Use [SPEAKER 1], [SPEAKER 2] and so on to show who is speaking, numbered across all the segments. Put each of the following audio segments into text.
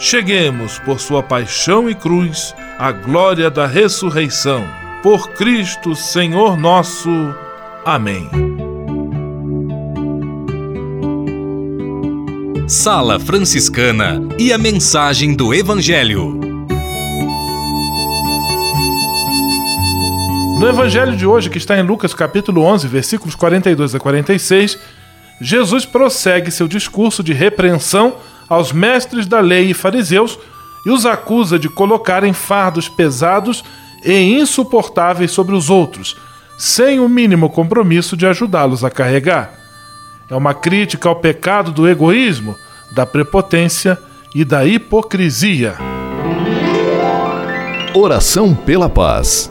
[SPEAKER 1] cheguemos, por sua paixão e cruz, à glória da ressurreição. Por Cristo, Senhor nosso. Amém.
[SPEAKER 2] Sala Franciscana e a mensagem do Evangelho.
[SPEAKER 1] No evangelho de hoje, que está em Lucas capítulo 11, versículos 42 a 46, Jesus prossegue seu discurso de repreensão aos mestres da lei e fariseus e os acusa de colocarem fardos pesados e insuportáveis sobre os outros, sem o mínimo compromisso de ajudá-los a carregar. É uma crítica ao pecado do egoísmo, da prepotência e da hipocrisia.
[SPEAKER 2] Oração pela paz.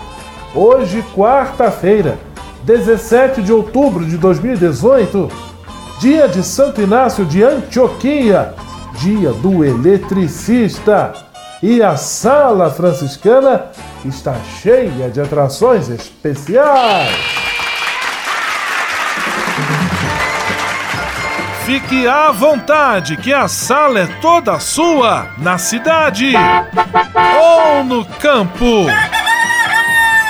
[SPEAKER 1] Hoje, quarta-feira, 17 de outubro de 2018, dia de Santo Inácio de Antioquia, dia do eletricista. E a sala franciscana está cheia de atrações especiais. Fique à vontade, que a sala é toda sua, na cidade ou no campo.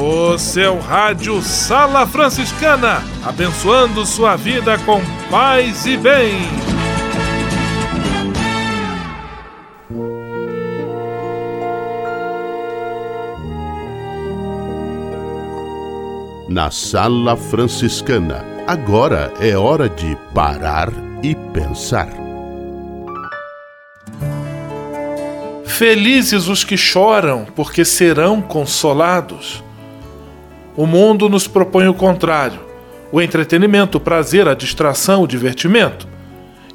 [SPEAKER 1] O seu rádio Sala Franciscana, abençoando sua vida com paz e bem.
[SPEAKER 3] Na Sala Franciscana, agora é hora de parar e pensar.
[SPEAKER 1] Felizes os que choram, porque serão consolados. O mundo nos propõe o contrário: o entretenimento, o prazer, a distração, o divertimento.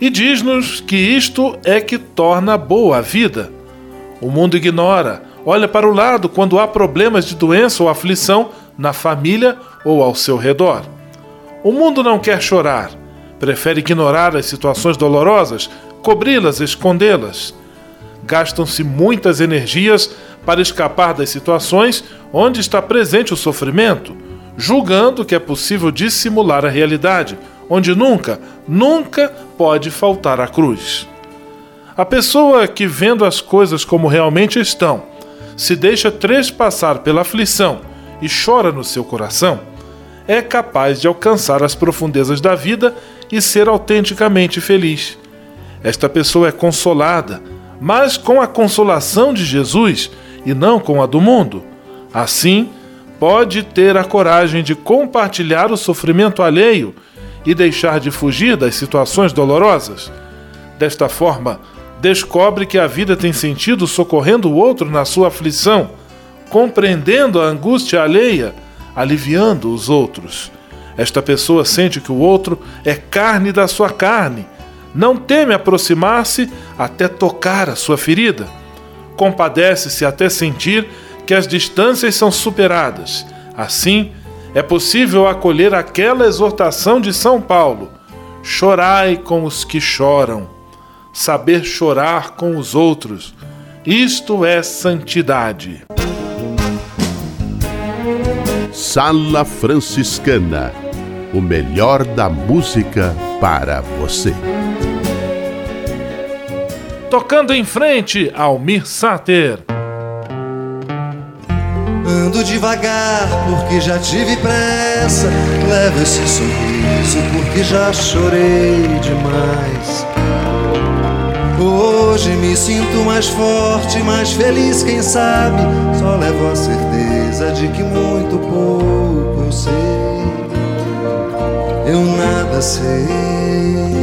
[SPEAKER 1] E diz-nos que isto é que torna boa a vida. O mundo ignora, olha para o lado quando há problemas de doença ou aflição na família ou ao seu redor. O mundo não quer chorar, prefere ignorar as situações dolorosas, cobri-las, escondê-las gastam-se muitas energias para escapar das situações onde está presente o sofrimento, julgando que é possível dissimular a realidade, onde nunca, nunca pode faltar a cruz. A pessoa que, vendo as coisas como realmente estão, se deixa trespassar pela aflição e chora no seu coração, é capaz de alcançar as profundezas da vida e ser autenticamente feliz. Esta pessoa é consolada, mas com a consolação de Jesus e não com a do mundo. Assim, pode ter a coragem de compartilhar o sofrimento alheio e deixar de fugir das situações dolorosas. Desta forma, descobre que a vida tem sentido socorrendo o outro na sua aflição, compreendendo a angústia alheia, aliviando os outros. Esta pessoa sente que o outro é carne da sua carne não teme aproximar-se até tocar a sua ferida. Compadece-se até sentir que as distâncias são superadas. Assim, é possível acolher aquela exortação de São Paulo: chorai com os que choram. Saber chorar com os outros. Isto é santidade.
[SPEAKER 3] Sala Franciscana o melhor da música para você.
[SPEAKER 1] Tocando em frente, Almir Sater.
[SPEAKER 4] Ando devagar porque já tive pressa. Levo esse sorriso porque já chorei demais. Hoje me sinto mais forte, mais feliz, quem sabe? Só levo a certeza de que muito pouco eu sei. Eu nada sei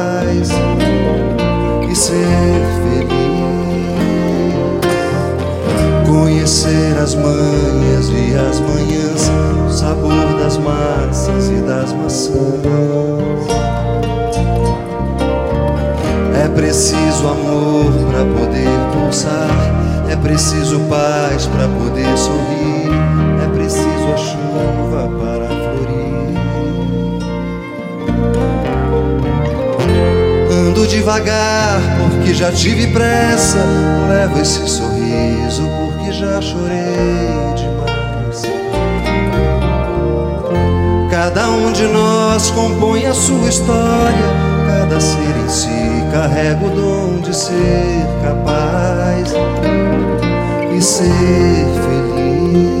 [SPEAKER 4] ser feliz. Conhecer as manhas e as manhãs, o sabor das massas e das maçãs. É preciso amor para poder pulsar é preciso paz para poder sorrir, devagar porque já tive pressa, levo esse sorriso porque já chorei demais. Cada um de nós compõe a sua história, cada ser em si carrega o dom de ser capaz ser feliz.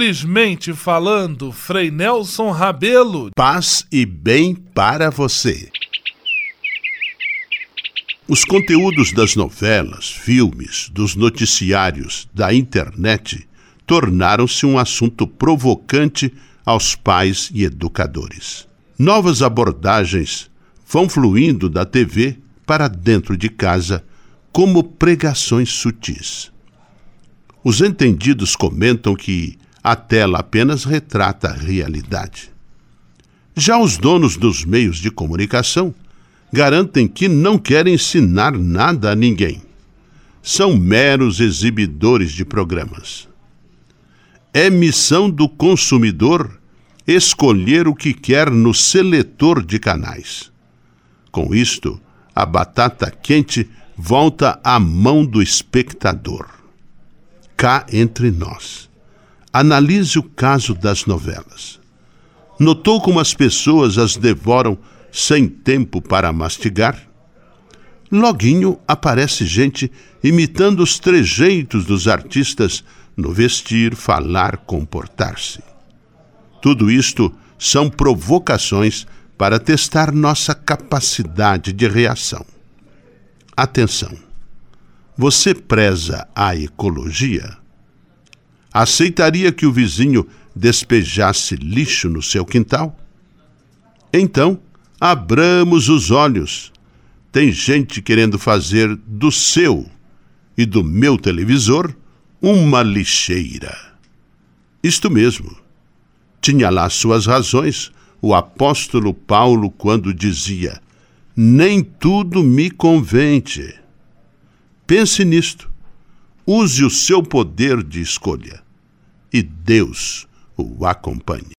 [SPEAKER 1] Simplesmente falando, Frei Nelson Rabelo.
[SPEAKER 3] Paz e bem para você. Os conteúdos das novelas, filmes, dos noticiários, da internet tornaram-se um assunto provocante aos pais e educadores. Novas abordagens vão fluindo da TV para dentro de casa como pregações sutis. Os entendidos comentam que a tela apenas retrata a realidade. Já os donos dos meios de comunicação garantem que não querem ensinar nada a ninguém. São meros exibidores de programas. É missão do consumidor escolher o que quer no seletor de canais. Com isto, a batata quente volta à mão do espectador cá entre nós. Analise o caso das novelas. Notou como as pessoas as devoram sem tempo para mastigar? Loguinho aparece gente imitando os trejeitos dos artistas no vestir, falar, comportar-se. Tudo isto são provocações para testar nossa capacidade de reação. Atenção! Você preza a ecologia? Aceitaria que o vizinho despejasse lixo no seu quintal? Então, abramos os olhos. Tem gente querendo fazer do seu e do meu televisor uma lixeira. Isto mesmo. Tinha lá suas razões o apóstolo Paulo quando dizia: Nem tudo me convence. Pense nisto. Use o seu poder de escolha e Deus o acompanhe.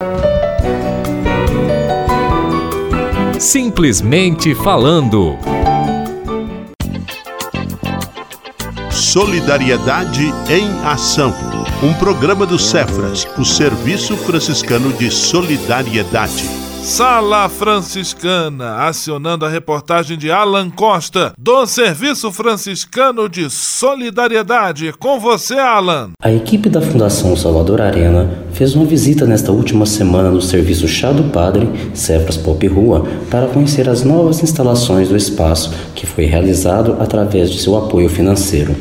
[SPEAKER 2] Simplesmente falando.
[SPEAKER 3] Solidariedade em Ação. Um programa do Cefras, o Serviço Franciscano de Solidariedade.
[SPEAKER 1] Sala Franciscana, acionando a reportagem de Alan Costa, do Serviço Franciscano de Solidariedade. Com você, Alan.
[SPEAKER 5] A equipe da Fundação Salvador Arena fez uma visita nesta última semana no Serviço Chá do Padre, Cefras Pop Rua, para conhecer as novas instalações do espaço, que foi realizado através de seu apoio financeiro.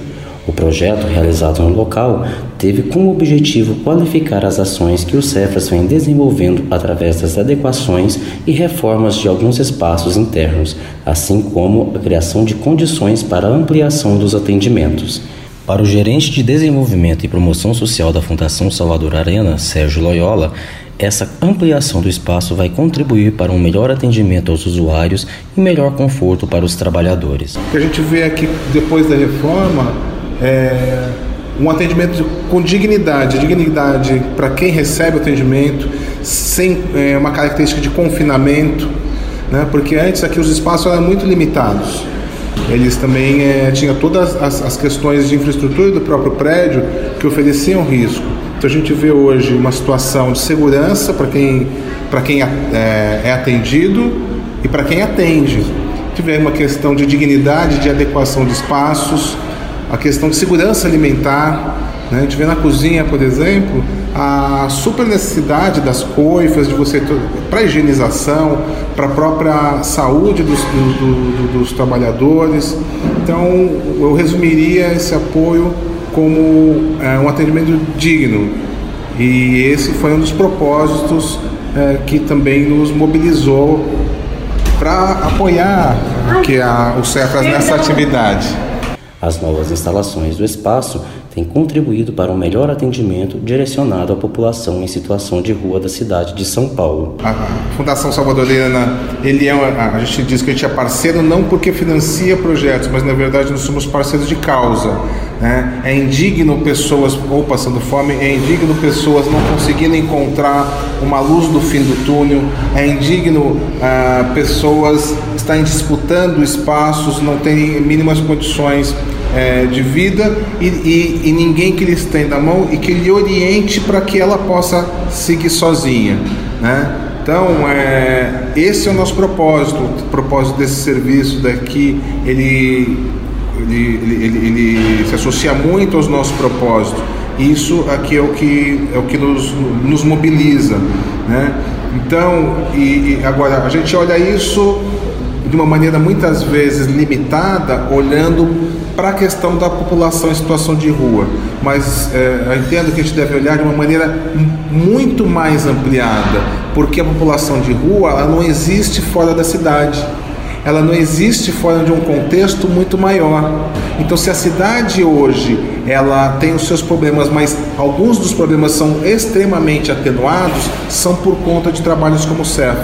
[SPEAKER 5] O projeto realizado no local teve como objetivo qualificar as ações que o Cefras vem desenvolvendo através das adequações e reformas de alguns espaços internos, assim como a criação de condições para a ampliação dos atendimentos. Para o gerente de desenvolvimento e promoção social da Fundação Salvador Arena, Sérgio Loyola, essa ampliação do espaço vai contribuir para um melhor atendimento aos usuários e melhor conforto para os trabalhadores.
[SPEAKER 6] O que a gente vê aqui depois da reforma é, um atendimento com dignidade, dignidade para quem recebe o atendimento, sem é, uma característica de confinamento, né? porque antes aqui os espaços eram muito limitados. Eles também é, tinham todas as, as questões de infraestrutura do próprio prédio que ofereciam risco. Então a gente vê hoje uma situação de segurança para quem, quem é, é atendido e para quem atende. Tiver uma questão de dignidade, de adequação de espaços, a questão de segurança alimentar. Né? A gente vê na cozinha, por exemplo, a super necessidade das coifas, de você para higienização, para a própria saúde dos, do, do, dos trabalhadores. Então, eu resumiria esse apoio como é, um atendimento digno. E esse foi um dos propósitos é, que também nos mobilizou para apoiar que a, o CEFAS nessa atividade.
[SPEAKER 5] As novas instalações do espaço têm contribuído para um melhor atendimento direcionado à população em situação de rua da cidade de São Paulo.
[SPEAKER 6] A Fundação Salvadorena, ele é uma, a gente diz que a gente é parceiro não porque financia projetos, mas na verdade nós somos parceiros de causa. Né? É indigno pessoas ou passando fome, é indigno pessoas não conseguindo encontrar uma luz no fim do túnel, é indigno ah, pessoas estarem disputando espaços, não terem mínimas condições é, de vida e, e, e, ninguém que lhe estenda a mão e que lhe oriente para que ela possa seguir sozinha. Né? Então, é, esse é o nosso propósito, o propósito desse serviço daqui, ele, ele, ele, ele se associa muito aos nossos propósitos. Isso aqui é o que, é o que nos, nos mobiliza. Né? Então, e, e agora, a gente olha isso de uma maneira muitas vezes limitada, olhando para a questão da população em situação de rua, mas é, eu entendo que a gente deve olhar de uma maneira muito mais ampliada, porque a população de rua ela não existe fora da cidade ela não existe fora de um contexto muito maior. Então, se a cidade hoje ela tem os seus problemas, mas alguns dos problemas são extremamente atenuados, são por conta de trabalhos como o CEF.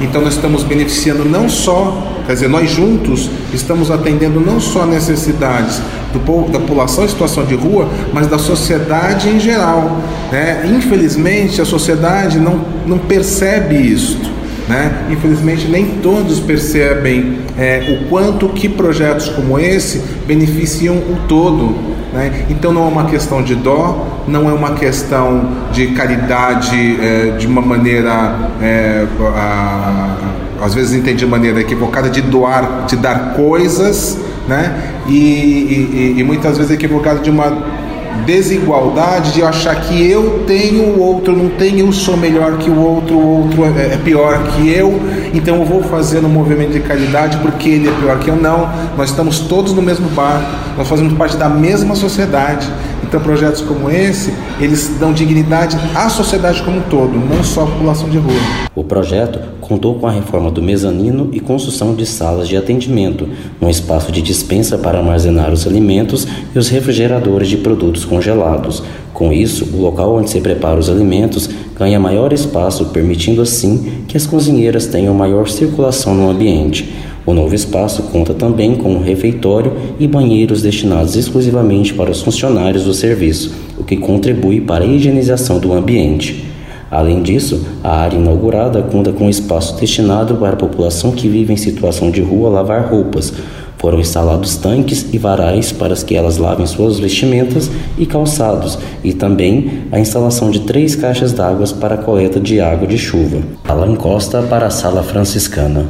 [SPEAKER 6] Então nós estamos beneficiando não só, quer dizer, nós juntos estamos atendendo não só necessidades do povo, da população em situação de rua, mas da sociedade em geral. Né? Infelizmente a sociedade não, não percebe isso. Né? Infelizmente nem todos percebem é, o quanto que projetos como esse beneficiam o todo. Né? Então não é uma questão de dó, não é uma questão de caridade é, de uma maneira, é, a, às vezes entendi de maneira equivocada, de doar, de dar coisas, né? e, e, e muitas vezes equivocada de uma desigualdade de achar que eu tenho, o outro não tem, eu sou melhor que o outro, o outro é, é pior que eu, então eu vou fazer um movimento de caridade porque ele é pior que eu. Não, nós estamos todos no mesmo barco, nós fazemos parte da mesma sociedade. Então, projetos como esse, eles dão dignidade à sociedade como um todo, não só à população de rua.
[SPEAKER 5] O projeto contou com a reforma do mezanino e construção de salas de atendimento, um espaço de dispensa para armazenar os alimentos e os refrigeradores de produtos congelados. Com isso, o local onde se prepara os alimentos ganha maior espaço, permitindo assim que as cozinheiras tenham maior circulação no ambiente. O novo espaço conta também com um refeitório e banheiros destinados exclusivamente para os funcionários do serviço, o que contribui para a higienização do ambiente. Além disso, a área inaugurada conta com um espaço destinado para a população que vive em situação de rua lavar roupas. Foram instalados tanques e varais para que elas lavem suas vestimentas e calçados, e também a instalação de três caixas d'água para a coleta de água de chuva. Alan Costa para a Sala Franciscana.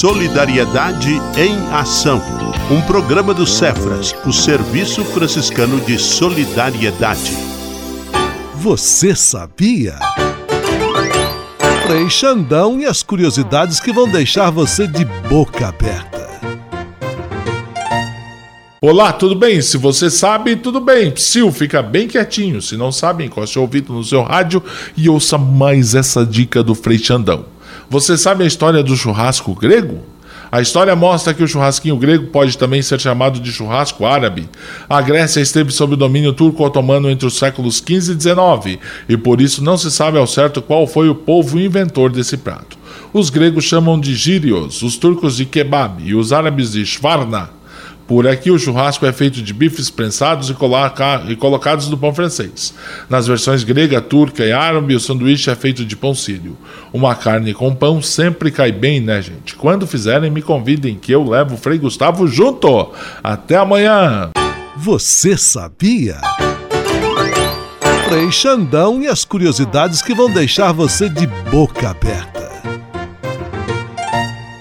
[SPEAKER 3] Solidariedade em Ação. Um programa do Cefras, o Serviço Franciscano de Solidariedade.
[SPEAKER 7] Você sabia? Frei Xandão e as curiosidades que vão deixar você de boca aberta.
[SPEAKER 1] Olá, tudo bem? Se você sabe, tudo bem. Psiu, fica bem quietinho. Se não sabe, encoste o ouvido no seu rádio e ouça mais essa dica do Frei Xandão. Você sabe a história do churrasco grego? A história mostra que o churrasquinho grego pode também ser chamado de churrasco árabe. A Grécia esteve sob o domínio turco-otomano entre os séculos XV e XIX, e por isso não se sabe ao certo qual foi o povo inventor desse prato. Os gregos chamam de gyrios, os turcos de kebab e os árabes de shvarna. Por aqui, o churrasco é feito de bifes prensados e, coloca e, colocados no pão francês. Nas versões grega, turca e árabe, o sanduíche é feito de pão sírio. Uma carne com pão sempre cai bem, né, gente? Quando fizerem, me convidem que eu levo o Frei Gustavo junto. Até amanhã!
[SPEAKER 7] Você sabia? Frei Xandão e as curiosidades que vão deixar você de boca aberta.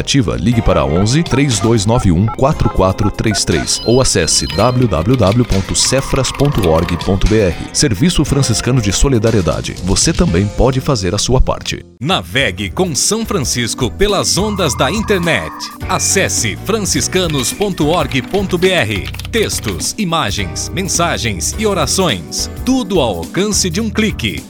[SPEAKER 2] iniciativa, ligue para 11 3291 4433 ou acesse www.cefras.org.br. Serviço Franciscano de Solidariedade. Você também pode fazer a sua parte. Navegue com São Francisco pelas ondas da internet. Acesse franciscanos.org.br. Textos, imagens, mensagens e orações. Tudo ao alcance de um clique.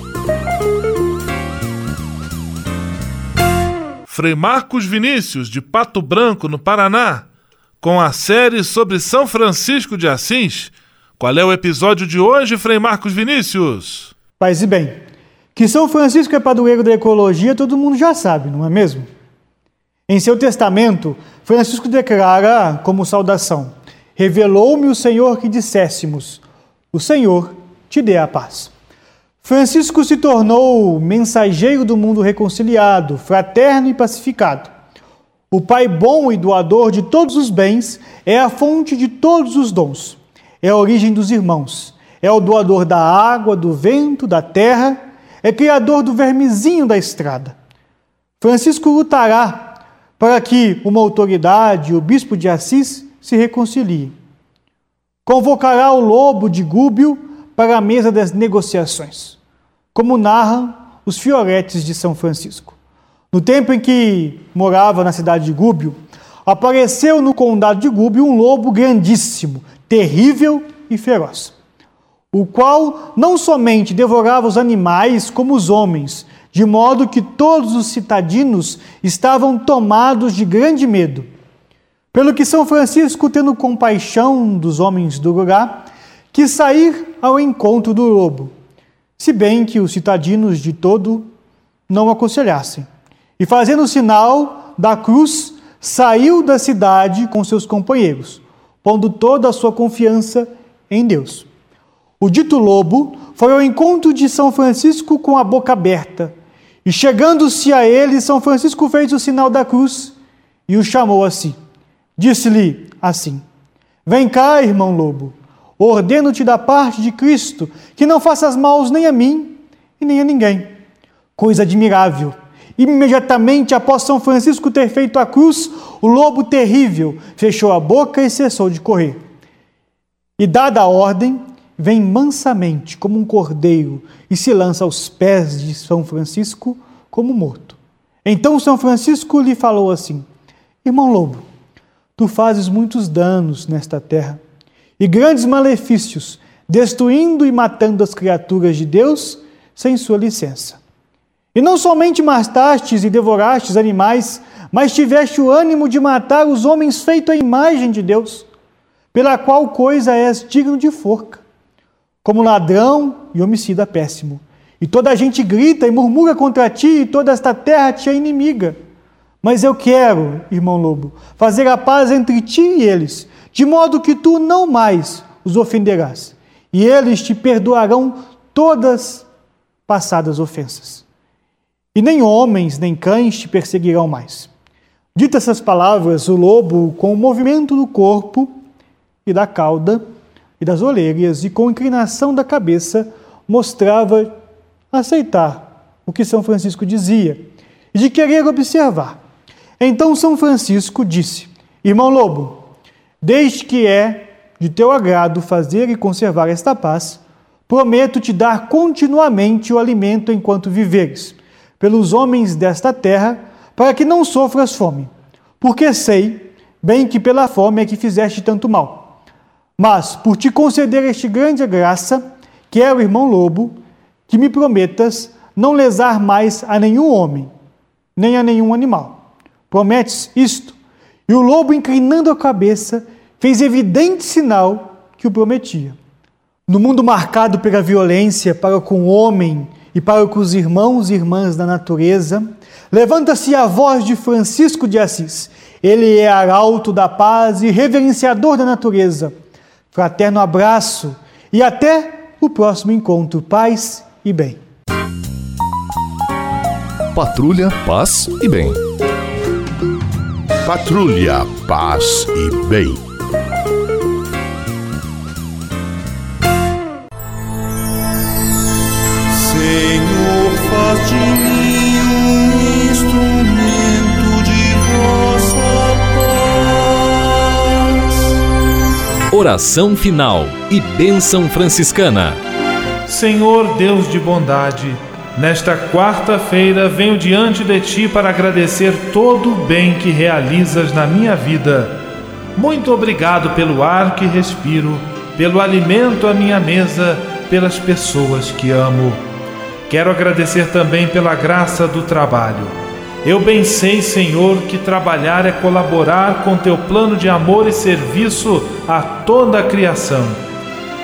[SPEAKER 1] Frei Marcos Vinícius, de Pato Branco, no Paraná, com a série sobre São Francisco de Assis. Qual é o episódio de hoje, Frei Marcos Vinícius?
[SPEAKER 8] Paz e bem. Que São Francisco é padroeiro da ecologia, todo mundo já sabe, não é mesmo? Em seu testamento, Francisco declara como saudação: Revelou-me o Senhor que disséssemos: O Senhor te dê a paz. Francisco se tornou mensageiro do mundo reconciliado, fraterno e pacificado. O Pai bom e doador de todos os bens é a fonte de todos os dons, é a origem dos irmãos, é o doador da água, do vento, da terra, é criador do vermezinho da estrada. Francisco lutará para que uma autoridade, o bispo de Assis, se reconcilie. Convocará o lobo de Gúbio para a mesa das negociações. como narram os fioretes de São Francisco. No tempo em que morava na cidade de Gúbio, apareceu no condado de Gúbio um lobo grandíssimo, terrível e feroz, o qual não somente devorava os animais como os homens, de modo que todos os citadinos estavam tomados de grande medo. Pelo que São Francisco, tendo compaixão dos homens do lugar, quis sair ao encontro do lobo, se bem que os citadinos de todo não aconselhassem. E fazendo o sinal da cruz, saiu da cidade com seus companheiros, pondo toda a sua confiança em Deus. O dito lobo foi ao encontro de São Francisco com a boca aberta, e chegando-se a ele, São Francisco fez o sinal da cruz e o chamou a si. Disse-lhe assim: Vem cá, irmão lobo, ordeno-te da parte de Cristo que não faças maus nem a mim e nem a ninguém. Coisa admirável. Imediatamente após São Francisco ter feito a cruz, o lobo terrível fechou a boca e cessou de correr. E, dada a ordem, vem mansamente como um cordeiro e se lança aos pés de São Francisco como morto. Então São Francisco lhe falou assim: Irmão Lobo, tu fazes muitos danos nesta terra e grandes malefícios, destruindo e matando as criaturas de Deus sem sua licença. E não somente matastes e devorastes animais, mas tiveste o ânimo de matar os homens feitos à imagem de Deus, pela qual coisa és digno de forca como ladrão e homicida péssimo. E toda a gente grita e murmura contra ti, e toda esta terra te é inimiga. Mas eu quero, irmão lobo, fazer a paz entre ti e eles, de modo que tu não mais os ofenderás, e eles te perdoarão todas passadas ofensas. E nem homens nem cães te perseguirão mais. Dita essas palavras, o lobo, com o movimento do corpo e da cauda, e das orelhas, e com inclinação da cabeça, mostrava aceitar o que São Francisco dizia e de querer observar. Então São Francisco disse: Irmão Lobo, desde que é de teu agrado fazer e conservar esta paz, prometo te dar continuamente o alimento enquanto viveres, pelos homens desta terra, para que não sofras fome, porque sei bem que pela fome é que fizeste tanto mal. Mas, por te conceder este grande graça, que é o irmão lobo, que me prometas não lesar mais a nenhum homem, nem a nenhum animal. Prometes isto? E o lobo, inclinando a cabeça, fez evidente sinal que o prometia. No mundo marcado pela violência para com o homem e para com os irmãos e irmãs da natureza, levanta-se a voz de Francisco de Assis. Ele é arauto da paz e reverenciador da natureza Fraterno abraço e até o próximo encontro. Paz e bem.
[SPEAKER 2] Patrulha, paz e bem.
[SPEAKER 3] Patrulha, paz e bem.
[SPEAKER 4] Senhor, faz de mim um instrumento de vossa
[SPEAKER 2] Oração final e bênção franciscana.
[SPEAKER 1] Senhor Deus de bondade, nesta quarta-feira venho diante de ti para agradecer todo o bem que realizas na minha vida. Muito obrigado pelo ar que respiro, pelo alimento à minha mesa, pelas pessoas que amo. Quero agradecer também pela graça do trabalho eu bem sei, Senhor, que trabalhar é colaborar com teu plano de amor e serviço a toda a criação.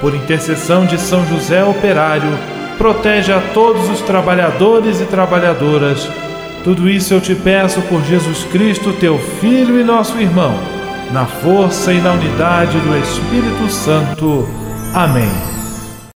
[SPEAKER 1] Por intercessão de São José Operário, protege a todos os trabalhadores e trabalhadoras. Tudo isso eu te peço por Jesus Cristo, teu Filho e nosso irmão, na força e na unidade do Espírito Santo. Amém.